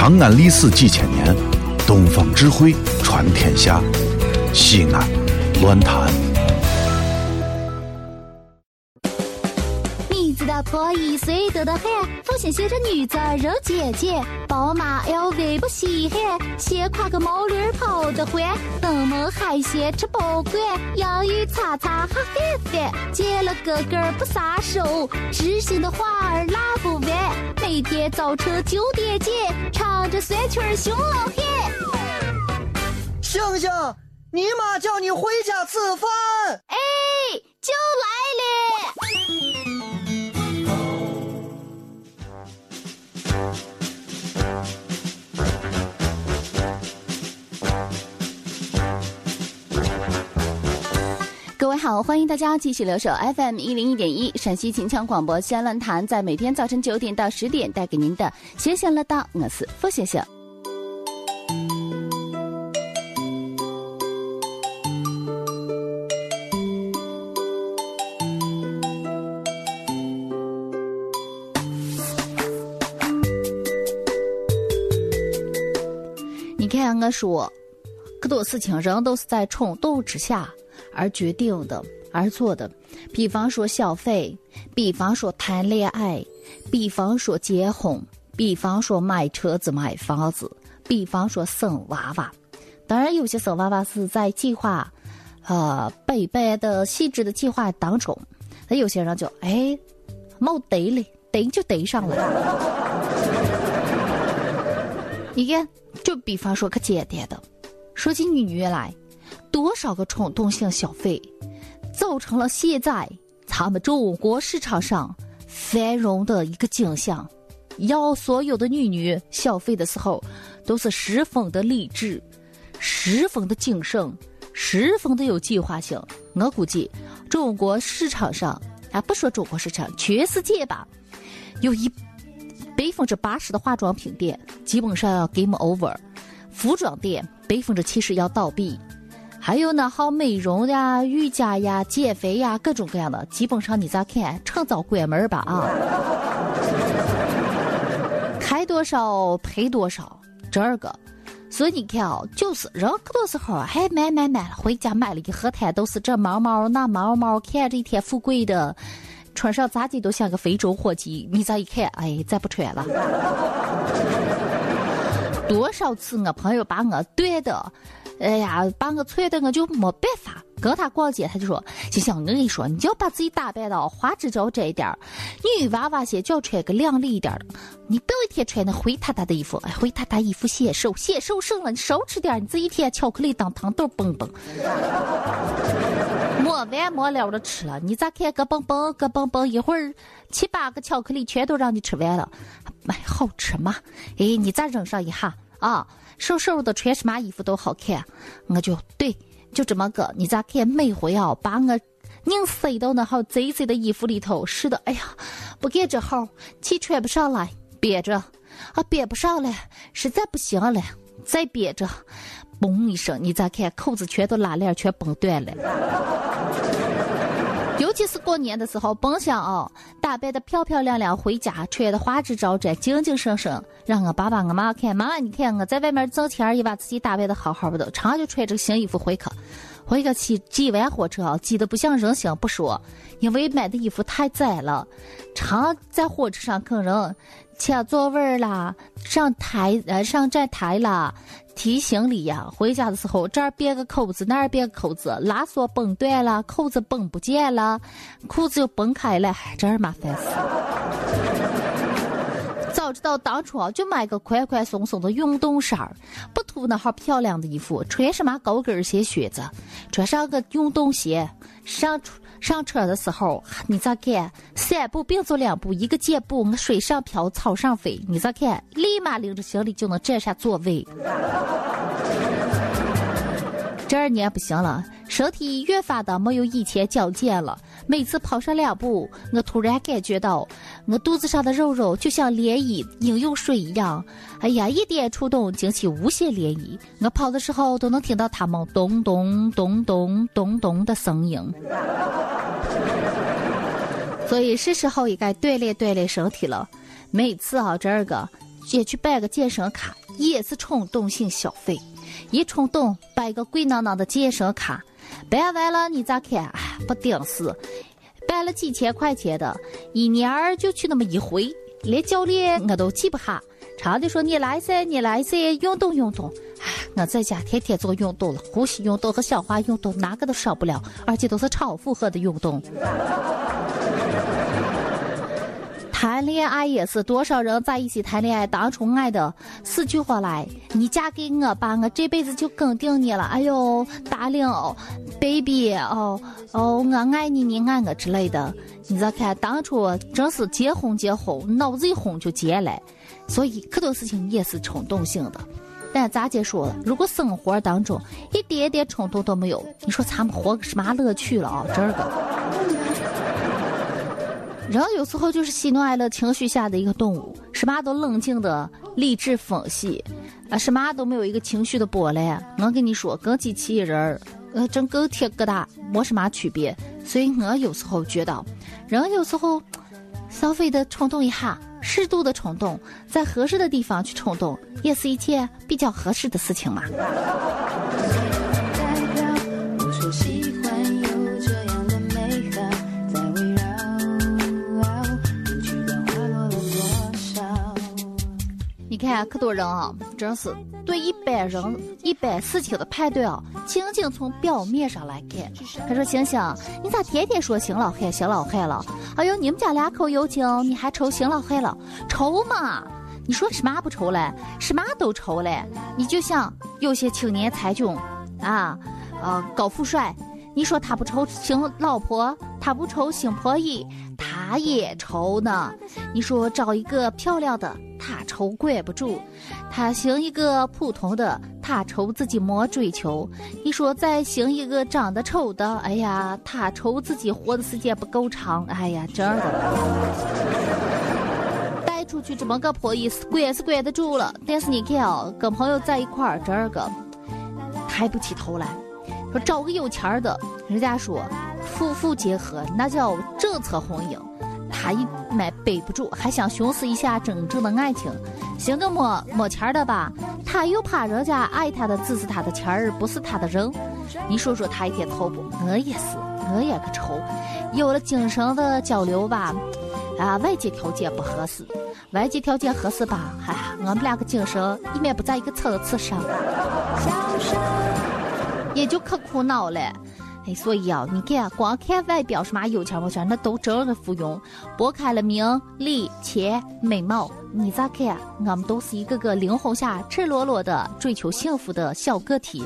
长安历史几千年，东方智慧传天下。西安，乱谈。婆一岁多得很，父亲携着女子人姐姐，宝马 LV 不稀罕，先挎个毛驴跑得欢，登门海鲜吃饱惯，洋芋擦擦哈饭饭，见了哥哥不撒手，知心的话儿拉不完，每天早晨九点见，唱着酸曲儿熊老汉。星星，你妈叫你回家吃饭。欢迎大家继续留守 FM 一零一点一陕西秦腔广播西安论坛，在每天早晨九点到十点带给您的闲闲乐道，我是付先生。你看，我说，可多事情人都是在冲动之下。而决定的，而做的，比方说消费，比方说谈恋爱，比方说结婚，比方说买车子、买房子，比方说生娃娃。当然，有些生娃娃是在计划，呃，百般的细致的计划当中。那有些人就哎，没得嘞，得就得上了。你看，就比方说可简单的，说起女女来。多少个冲动性消费，造成了现在咱们中国市场上繁荣的一个景象。要所有的女女消费的时候，都是十分的理智，十分的谨慎，十分的有计划性。我估计中国市场上，啊，不说中国市场，全世界吧，有一百分之八十的化妆品店基本上要 game over，服装店百分之七十要倒闭。还有呢，好美容呀、瑜伽呀、减肥呀，各种各样的，基本上你咋看，趁早关门吧啊！开多少赔多少，这个，所以你看啊，就是人可多时候还买买买，回家买了一盒摊，都是这毛毛那毛毛，看着一天富贵的，穿上咋地都像个非洲火鸡。你咋一看，哎，再不穿了。多少次我朋友把我怼的。哎呀，把我催的我就没办法跟他逛街，他就说：“就像我跟你说，你就把自己打扮到花枝招展一点儿，女娃娃些就要穿个靓丽一点的，你不要一天穿那灰塌塌的衣服，哎，灰塌塌衣服显瘦，显瘦省了，你少吃点，你这一天巧克力当糖豆蹦蹦，没完没了的吃了，你咋看个蹦蹦个蹦蹦，一会儿七八个巧克力全都让你吃完了，哎，好吃吗？哎，你再扔上一下啊！”瘦瘦的穿什么衣服都好看，我就对，就这么个。你咋看？每回啊，把我硬塞到那号贼贼的衣服里头，是的，哎呀，不给这号，气穿不上来，憋着，啊，憋不上了，实在不行了，再憋着，嘣一声，你咋看？扣子全都拉链全崩断了。尤其是过年的时候，甭想哦，打扮的漂漂亮亮回家，穿的花枝招展、精精神神，让我爸爸我妈看，妈，你看我在外面挣钱，也把自己打扮的好好的，常就穿着新衣服回去，回去挤挤完火车，挤得不像人形不说，因为买的衣服太窄了，常在火车上跟人抢座位啦，上台呃上站台啦。提行李呀，回家的时候这儿别个口子，那儿别个口子，拉锁崩断了，扣子崩不见了，裤子又崩开了，真是麻烦死。早知道当初就买个宽宽松松的运动衫儿，不图那号漂亮的衣服，穿什么高跟鞋靴子，穿上个运动鞋上。上车的时候，你咋看？三步并作两步，一个箭步，我水上漂，草上飞。你咋看？立马拎着行李就能占下座位。这二年不行了，身体越发的没有以前矫健了。每次跑上两步，我突然感觉到我肚子上的肉肉就像涟漪饮用水一样。哎呀，一点触动惊起无限涟漪。我跑的时候都能听到他们咚咚咚咚咚咚的声音。所以是时候也该锻炼锻炼身体了。每次啊，这个也去办个健身卡，也是冲动性消费。一冲动办个贵囊囊的健身卡，办完了你咋看？不顶事。办了几千块钱的，一年儿就去那么一回，连教练我都记不下。常的说你来噻，你来噻，运动运动。我在家天天做运动了，呼吸运动和消化运动哪个都少不了，而且都是超负荷的运动。谈恋爱也是，多少人在一起谈恋爱，当初爱的死去活来，你嫁给我吧，我这辈子就跟定你了。哎呦，darling，baby，哦哦，我爱你，你爱我之类的。你再看，当初真是结婚结婚，脑子一轰就结了。所以可多事情也是冲动性的。但咋姐说了，如果生活当中一点点冲动都没有，你说咱们活个什么乐趣了啊？这个。人有时候就是喜怒哀乐情绪下的一个动物，什么都冷静的理智分析，啊，什么都没有一个情绪的波澜。我跟你说，跟机器人儿，呃，整个铁疙瘩没什么区别。所以我有时候觉得，人有时候消费的冲动一下，适度的冲动，在合适的地方去冲动，也是一件比较合适的事情嘛。我说喜欢看，可多人啊，真是对一般人、一般事情的判断啊，仅仅从表面上来看。他说：“星星，你咋天天说邢老汉、邢老汉了？哎呦，你们家两口有情，你还愁邢老汉了？愁嘛？你说什么不愁嘞？什么都愁嘞。你就像有些青年才俊啊，呃，高富帅，你说他不愁新老婆，他不愁新婆姨，他也愁呢。你说找一个漂亮的。”他愁管不住，他行一个普通的，他愁自己没追求。你说再行一个长得丑的，哎呀，他愁自己活的时间不够长。哎呀，这儿的，带出去这么个破意思，管是管得住了，但是你看啊，跟朋友在一块儿，这儿个抬不起头来。说找个有钱的，人家说夫妇结合那叫政策婚姻。他一买背不住，还想寻思一下真正的爱情。寻个没没钱的吧，他又怕人家爱他的只是他的钱儿，不是他的人。你说说他一天愁不？我也是，我也可愁。有了精神的交流吧，啊，外界条件不合适。外界条件合适吧，哎呀，我们两个精神一面不在一个层次上，也就可苦恼了。哎，所以啊，你看，光看外表什么有钱没钱，那都真的附庸。拨开了名利钱美貌，你咋看？我们都是一个个灵魂下赤裸裸的追求幸福的小个体。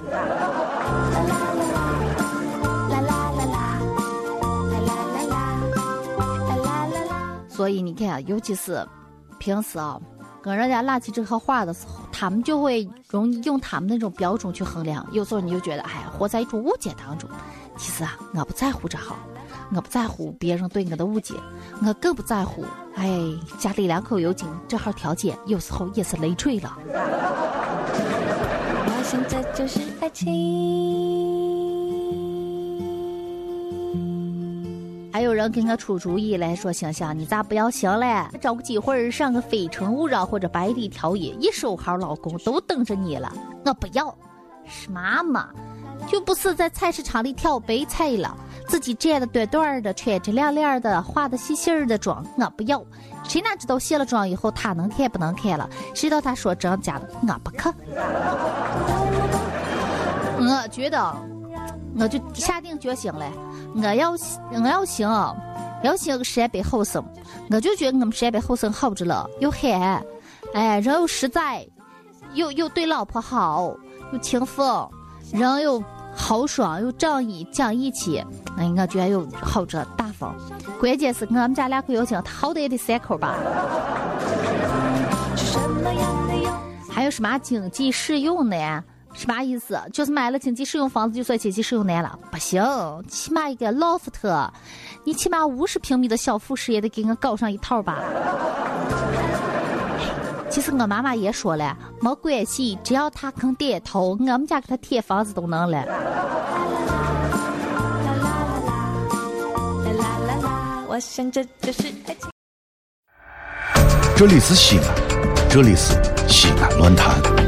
所以你看，尤其是平时啊，跟人家拉起这个话的时候，他们就会容易用他们那种标准去衡量。有时候你就觉得，哎，活在一种误解当中。其实啊，我不在乎这好，我不在乎别人对我的误解，我更不在乎。哎，家里两口有金，这号条件有时候也是累赘了。我现在就是爱情。还有人给我出主意来说：“星星，你咋不要行嘞？找个机会上个非诚勿扰或者百里挑一，一手好老公都等着你了。”我不要，是妈妈。就不是在菜市场里挑白菜了，自己站的短短的，穿着亮亮的，化的细细的妆，我不要。谁哪知道卸了妆以后他能看不能看了？谁知道他说真假的，我不看。我觉得，我就下定决心了，我要我要行，要行个陕北后生。我就觉得我们陕北后生好着了，又憨，哎，人又实在，又又对老婆好，又轻风，人又。豪爽又仗义讲义气，哎，我觉得又好着大方。关键是我们家两口有钱，他好歹也得三口吧。还有什么经济适用呢？什么意思？就是买了经济适用房子就算经济适用男了？不行，起码一个 loft，你起码五十平米的小复式也得给我搞上一套吧。其实我妈妈也说了，没关系，只要他肯点头，我们家给他添房子都能了。这里是西安，这里是西安论坛。